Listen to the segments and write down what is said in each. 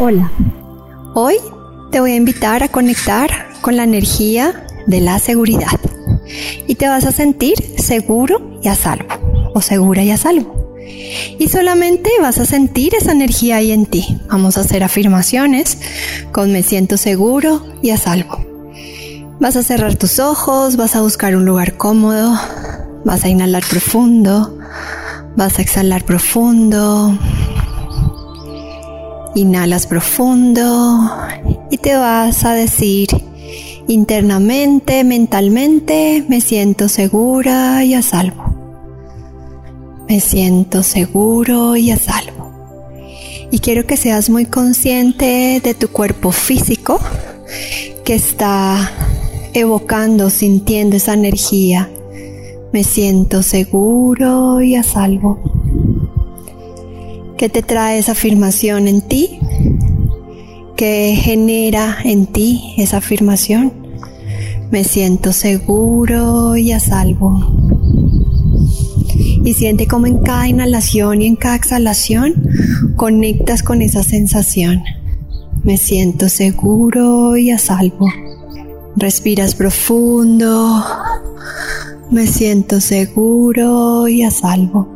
Hola. Hoy te voy a invitar a conectar con la energía de la seguridad. Y te vas a sentir seguro y a salvo. O segura y a salvo. Y solamente vas a sentir esa energía ahí en ti. Vamos a hacer afirmaciones con me siento seguro y a salvo. Vas a cerrar tus ojos, vas a buscar un lugar cómodo, vas a inhalar profundo, vas a exhalar profundo, Inhalas profundo y te vas a decir internamente, mentalmente, me siento segura y a salvo. Me siento seguro y a salvo. Y quiero que seas muy consciente de tu cuerpo físico que está evocando, sintiendo esa energía. Me siento seguro y a salvo. ¿Qué te trae esa afirmación en ti? ¿Qué genera en ti esa afirmación? Me siento seguro y a salvo. Y siente como en cada inhalación y en cada exhalación conectas con esa sensación. Me siento seguro y a salvo. Respiras profundo. Me siento seguro y a salvo.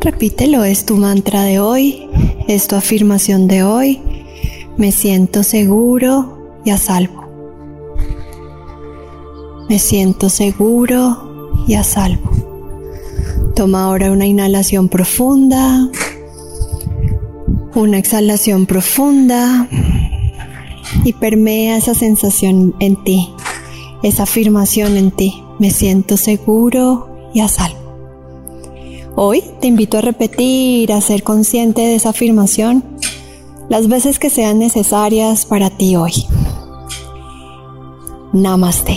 Repítelo, es tu mantra de hoy, es tu afirmación de hoy. Me siento seguro y a salvo. Me siento seguro y a salvo. Toma ahora una inhalación profunda, una exhalación profunda y permea esa sensación en ti, esa afirmación en ti. Me siento seguro y a salvo. Hoy te invito a repetir, a ser consciente de esa afirmación las veces que sean necesarias para ti hoy. Namaste.